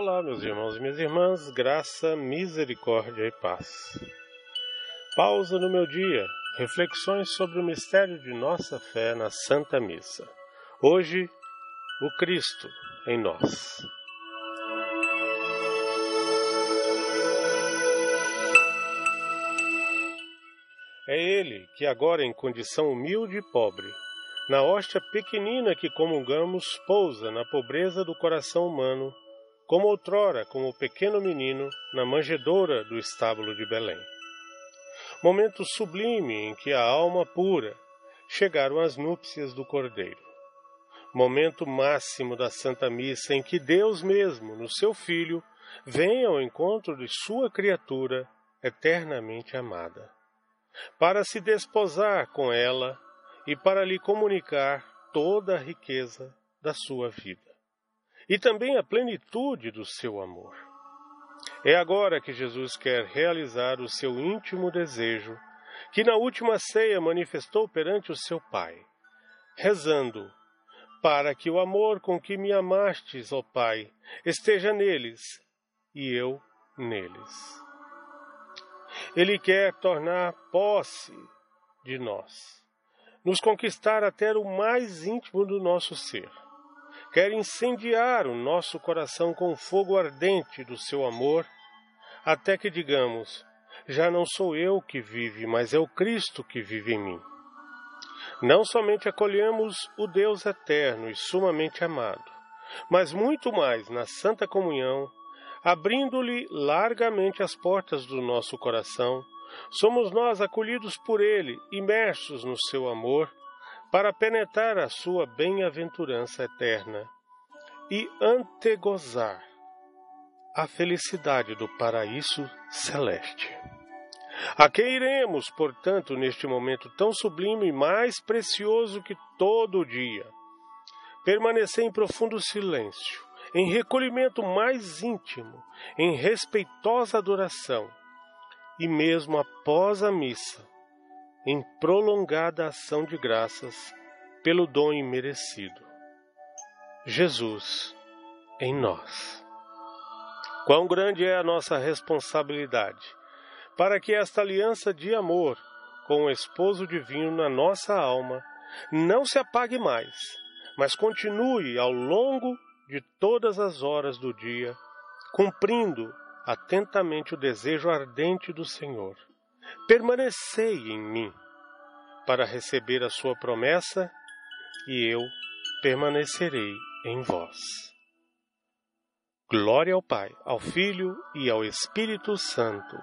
Olá, meus irmãos e minhas irmãs, graça, misericórdia e paz. Pausa no meu dia, reflexões sobre o mistério de nossa fé na Santa Missa. Hoje, o Cristo em nós. É Ele que, agora em condição humilde e pobre, na hóstia pequenina que comungamos, pousa na pobreza do coração humano, como outrora, como pequeno menino, na manjedoura do estábulo de Belém. Momento sublime em que a alma pura chegaram às núpcias do Cordeiro. Momento máximo da Santa Missa em que Deus mesmo, no seu Filho, vem ao encontro de sua criatura eternamente amada, para se desposar com ela e para lhe comunicar toda a riqueza da sua vida e também a plenitude do seu amor. É agora que Jesus quer realizar o seu íntimo desejo, que na última ceia manifestou perante o seu Pai, rezando: Para que o amor com que me amastes, ó Pai, esteja neles e eu neles. Ele quer tornar posse de nós nos conquistar até o mais íntimo do nosso ser. Quer incendiar o nosso coração com o fogo ardente do seu amor, até que digamos: já não sou eu que vive, mas é o Cristo que vive em mim. Não somente acolhemos o Deus eterno e sumamente amado, mas muito mais na Santa Comunhão, abrindo-lhe largamente as portas do nosso coração, Somos nós acolhidos por Ele, imersos no seu amor, para penetrar a sua bem-aventurança eterna e antegozar a felicidade do paraíso celeste. A que iremos, portanto, neste momento tão sublime e mais precioso que todo o dia? Permanecer em profundo silêncio, em recolhimento mais íntimo, em respeitosa adoração, e mesmo após a missa, em prolongada ação de graças pelo dom imerecido. Jesus em nós. Quão grande é a nossa responsabilidade para que esta aliança de amor com o esposo divino na nossa alma não se apague mais, mas continue ao longo de todas as horas do dia, cumprindo atentamente o desejo ardente do Senhor. Permanecei em mim, para receber a sua promessa, e eu permanecerei em vós. Glória ao Pai, ao Filho e ao Espírito Santo